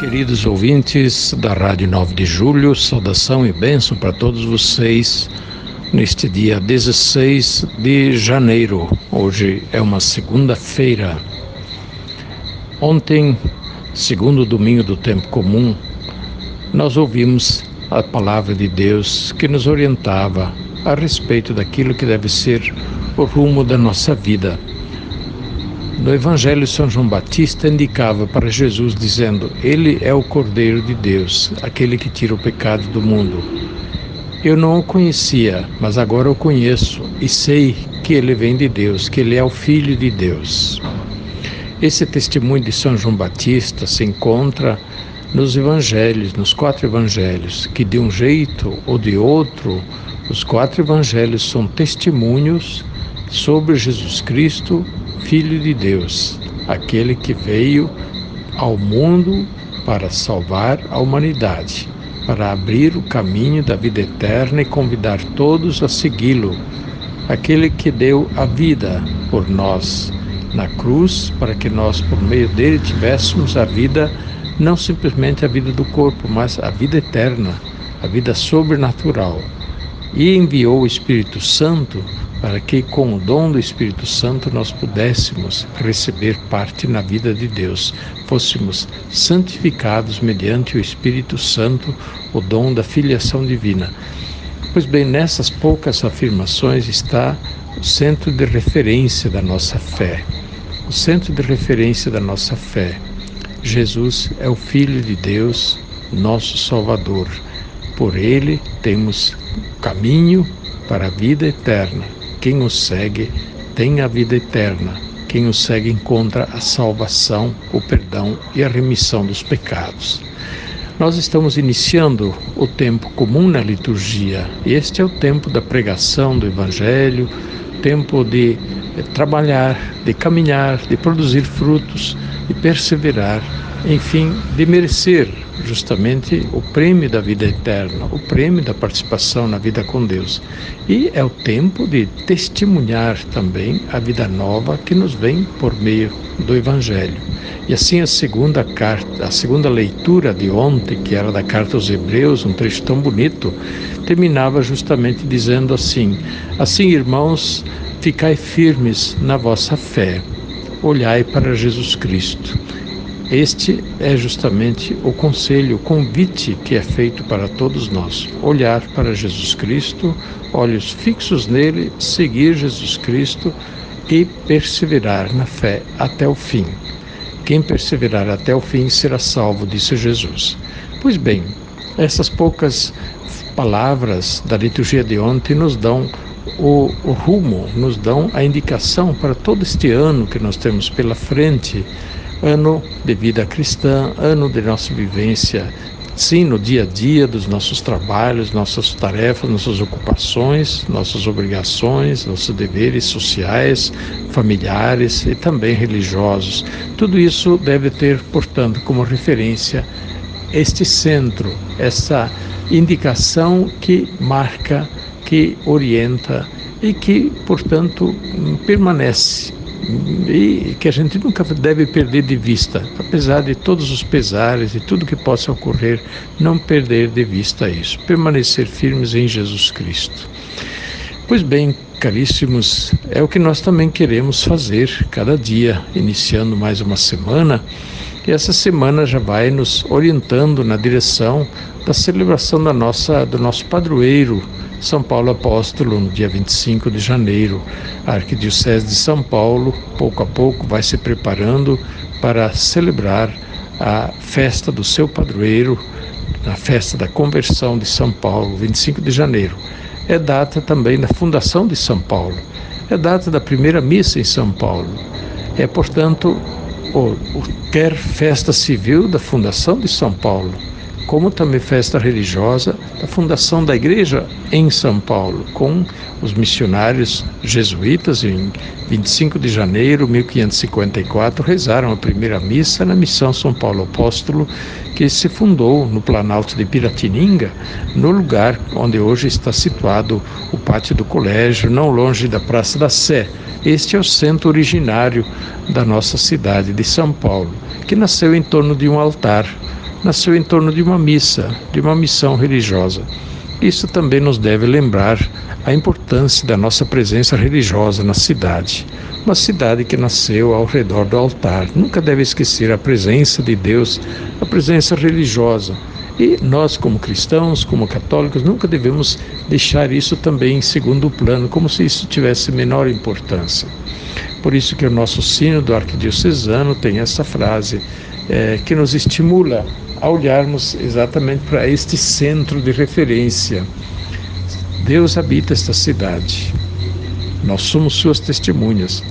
Queridos ouvintes da Rádio 9 de Julho, saudação e bênção para todos vocês neste dia 16 de janeiro. Hoje é uma segunda-feira. Ontem, segundo domingo do tempo comum, nós ouvimos a palavra de Deus que nos orientava a respeito daquilo que deve ser o rumo da nossa vida. No Evangelho, São João Batista indicava para Jesus, dizendo: Ele é o Cordeiro de Deus, aquele que tira o pecado do mundo. Eu não o conhecia, mas agora o conheço e sei que ele vem de Deus, que ele é o Filho de Deus. Esse testemunho de São João Batista se encontra nos evangelhos, nos quatro evangelhos, que de um jeito ou de outro, os quatro evangelhos são testemunhos sobre Jesus Cristo, Filho de Deus, aquele que veio ao mundo para salvar a humanidade, para abrir o caminho da vida eterna e convidar todos a segui-lo, aquele que deu a vida por nós na cruz, para que nós, por meio dele, tivéssemos a vida, não simplesmente a vida do corpo, mas a vida eterna, a vida sobrenatural. E enviou o Espírito Santo para que, com o dom do Espírito Santo, nós pudéssemos receber parte na vida de Deus, fôssemos santificados mediante o Espírito Santo, o dom da filiação divina. Pois bem, nessas poucas afirmações está o centro de referência da nossa fé. O centro de referência da nossa fé. Jesus é o Filho de Deus, nosso Salvador. Por ele temos caminho para a vida eterna quem o segue tem a vida eterna. Quem o segue encontra a salvação, o perdão e a remissão dos pecados. Nós estamos iniciando o tempo comum na liturgia. Este é o tempo da pregação do Evangelho, tempo de trabalhar, de caminhar, de produzir frutos, de perseverar, enfim, de merecer justamente o prêmio da vida eterna, o prêmio da participação na vida com Deus. E é o tempo de testemunhar também a vida nova que nos vem por meio do Evangelho. E assim a segunda carta, a segunda leitura de ontem, que era da carta aos Hebreus, um trecho tão bonito, terminava justamente dizendo assim: Assim, irmãos, ficai firmes na vossa fé, olhai para Jesus Cristo este é justamente o conselho, o convite que é feito para todos nós: olhar para Jesus Cristo, olhos fixos nele, seguir Jesus Cristo e perseverar na fé até o fim. Quem perseverar até o fim será salvo, disse Jesus. Pois bem, essas poucas palavras da liturgia de ontem nos dão o, o rumo, nos dão a indicação para todo este ano que nós temos pela frente ano de vida cristã, ano de nossa vivência, sim, no dia a dia dos nossos trabalhos, nossas tarefas, nossas ocupações, nossas obrigações, nossos deveres sociais, familiares e também religiosos. Tudo isso deve ter, portanto, como referência este centro, essa indicação que marca, que orienta e que, portanto, permanece e que a gente nunca deve perder de vista, apesar de todos os pesares e tudo que possa ocorrer, não perder de vista isso, permanecer firmes em Jesus Cristo. Pois bem, caríssimos, é o que nós também queremos fazer cada dia, iniciando mais uma semana, e essa semana já vai nos orientando na direção da celebração da nossa, do nosso padroeiro, são Paulo Apóstolo, no dia 25 de janeiro. A Arquidiocese de São Paulo, pouco a pouco, vai se preparando para celebrar a festa do seu padroeiro, a festa da conversão de São Paulo, 25 de janeiro. É data também da fundação de São Paulo. É data da primeira missa em São Paulo. É, portanto, ou, ou quer festa civil da fundação de São Paulo, como também festa religiosa da fundação da igreja em São Paulo, com os missionários jesuítas em 25 de janeiro de 1554 rezaram a primeira missa na missão São Paulo Apóstolo, que se fundou no Planalto de Piratininga, no lugar onde hoje está situado o pátio do colégio, não longe da Praça da Sé. Este é o centro originário da nossa cidade de São Paulo, que nasceu em torno de um altar nasceu em torno de uma missa, de uma missão religiosa. Isso também nos deve lembrar a importância da nossa presença religiosa na cidade. Uma cidade que nasceu ao redor do altar. Nunca deve esquecer a presença de Deus, a presença religiosa. E nós, como cristãos, como católicos, nunca devemos deixar isso também em segundo plano, como se isso tivesse menor importância. Por isso que o nosso sino do arquidiocesano tem essa frase é, que nos estimula a olharmos exatamente para este centro de referência. Deus habita esta cidade. Nós somos suas testemunhas.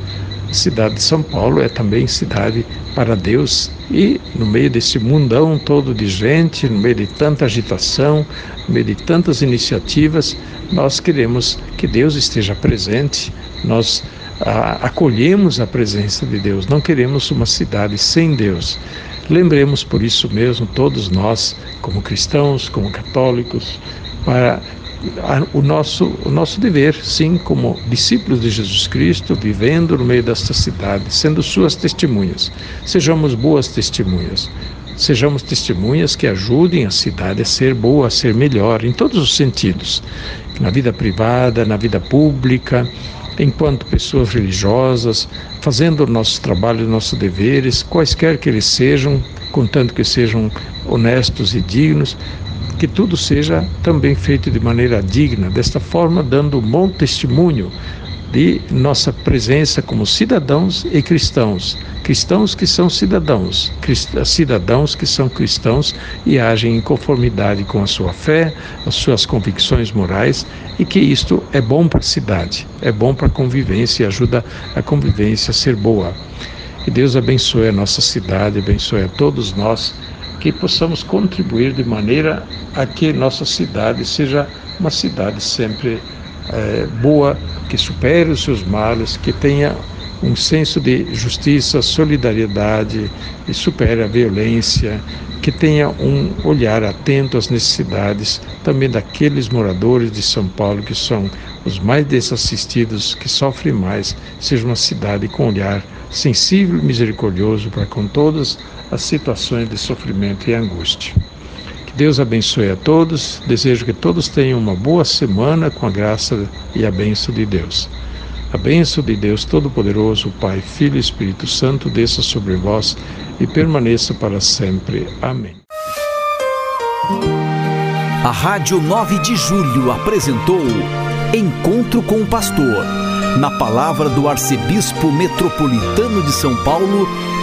A cidade de São Paulo é também cidade para Deus e no meio desse mundão todo de gente, no meio de tanta agitação, no meio de tantas iniciativas, nós queremos que Deus esteja presente. Nós a, acolhemos a presença de Deus. Não queremos uma cidade sem Deus. Lembremos por isso mesmo, todos nós, como cristãos, como católicos, para o nosso, o nosso dever, sim, como discípulos de Jesus Cristo, vivendo no meio desta cidade, sendo suas testemunhas. Sejamos boas testemunhas. Sejamos testemunhas que ajudem a cidade a ser boa, a ser melhor, em todos os sentidos. Na vida privada, na vida pública, enquanto pessoas religiosas, fazendo o nosso trabalho, nossos deveres, quaisquer que eles sejam, contanto que sejam honestos e dignos, que tudo seja também feito de maneira digna, desta forma dando um bom testemunho de nossa presença como cidadãos e cristãos. Cristãos que são cidadãos, cidadãos que são cristãos e agem em conformidade com a sua fé, as suas convicções morais e que isto é bom para a cidade, é bom para a convivência e ajuda a convivência a ser boa. Que Deus abençoe a nossa cidade, abençoe a todos nós, que possamos contribuir de maneira a que nossa cidade seja uma cidade sempre é, boa, que supere os seus males, que tenha um senso de justiça, solidariedade e supere a violência, que tenha um olhar atento às necessidades também daqueles moradores de São Paulo que são os mais desassistidos, que sofrem mais, seja uma cidade com olhar sensível e misericordioso para com todas as situações de sofrimento e angústia. Deus abençoe a todos. Desejo que todos tenham uma boa semana com a graça e a bênção de Deus. A bênção de Deus Todo-Poderoso, Pai, Filho e Espírito Santo, desça sobre vós e permaneça para sempre. Amém. A Rádio 9 de Julho apresentou Encontro com o Pastor, na palavra do Arcebispo Metropolitano de São Paulo